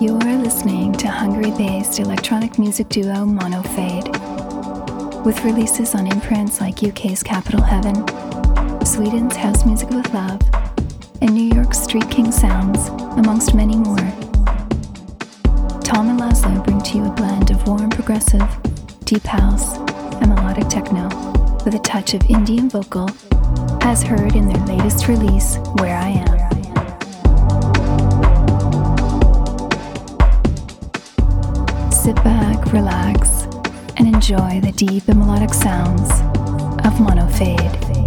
You're listening to Hungary based electronic music duo Monofade. With releases on imprints like UK's Capital Heaven, Sweden's House Music with Love, and New York's Street King Sounds, amongst many more. Tom and Laszlo bring to you a blend of warm progressive, deep house, and melodic techno with a touch of Indian vocal, as heard in their latest release, Where I Am. Sit back, relax, and enjoy the deep and melodic sounds of Monofade.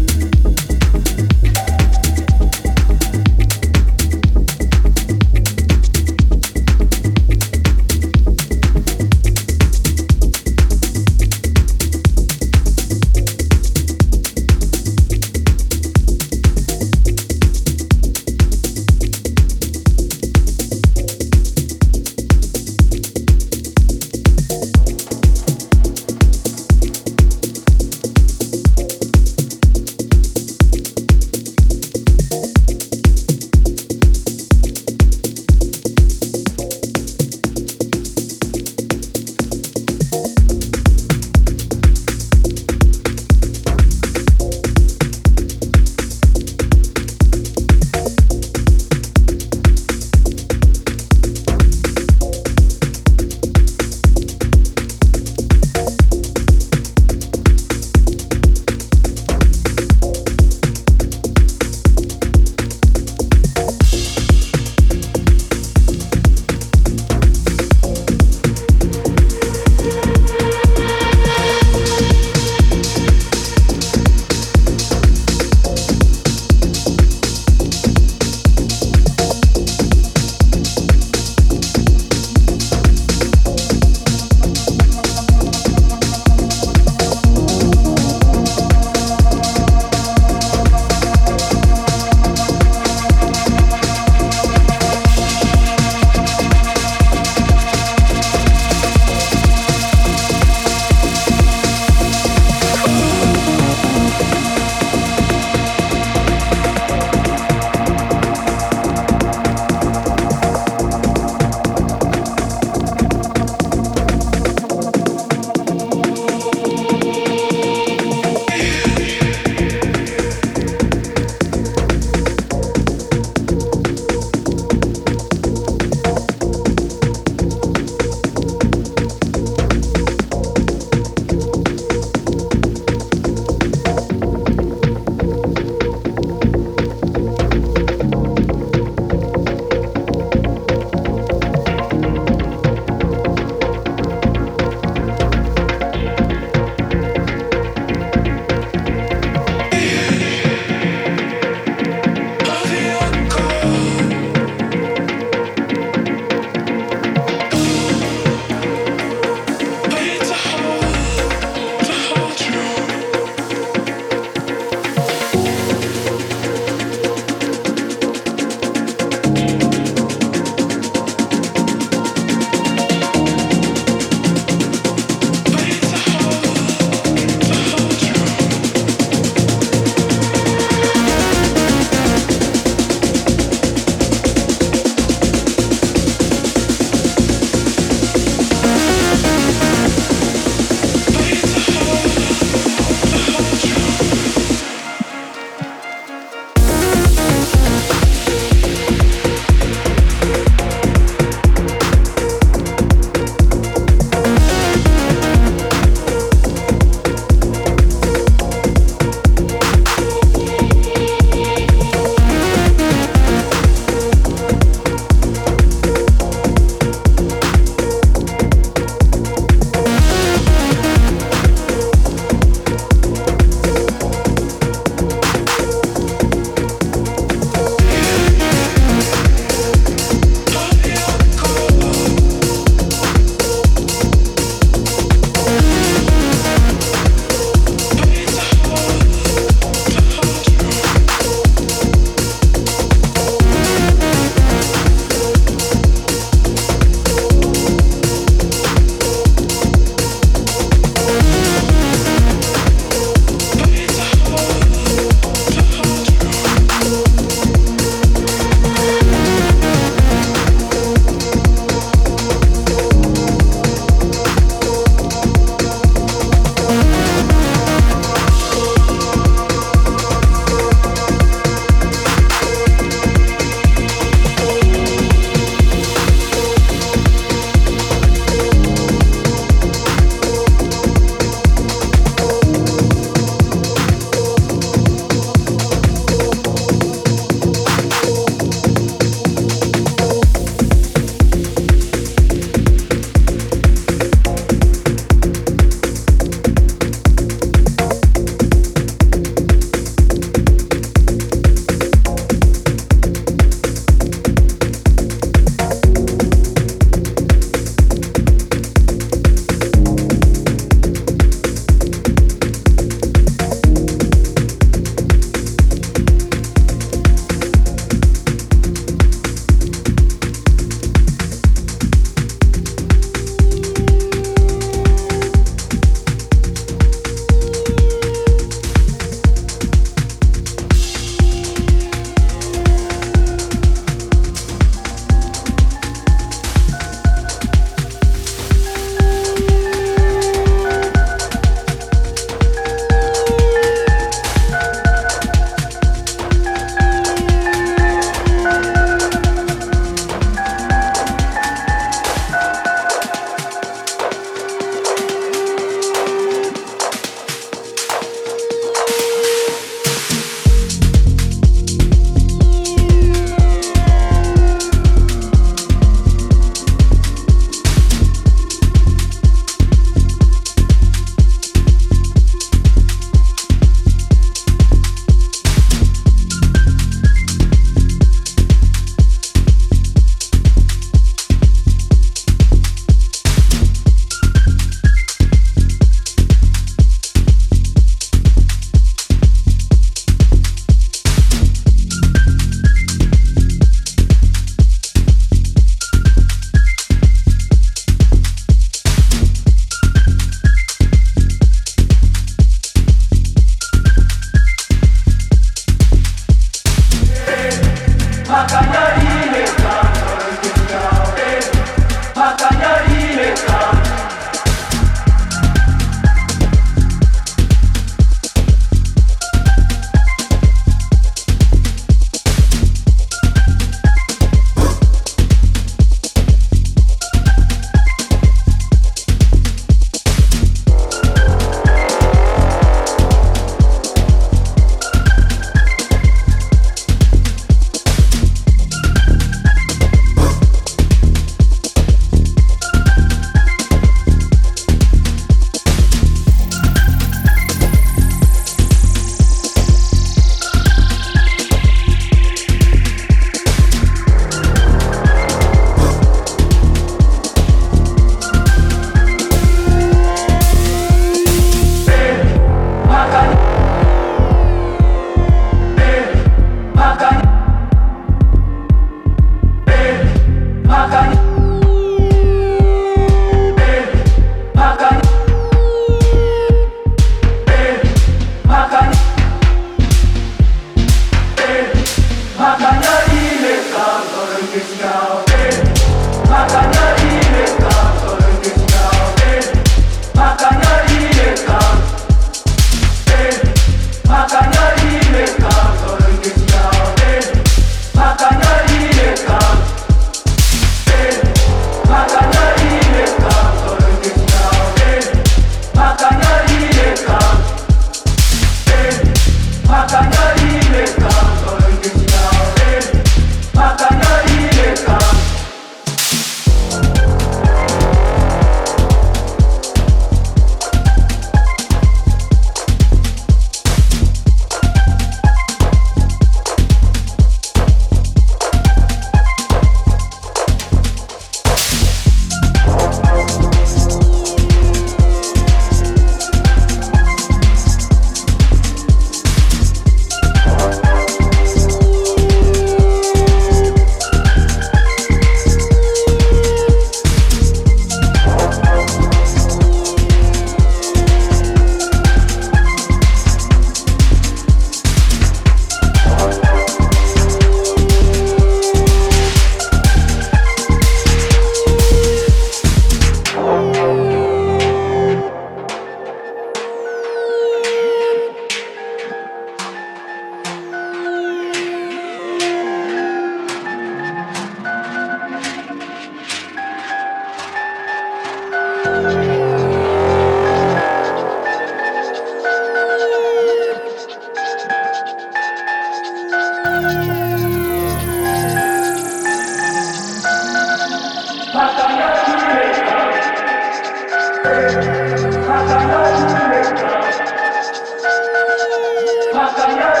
nossa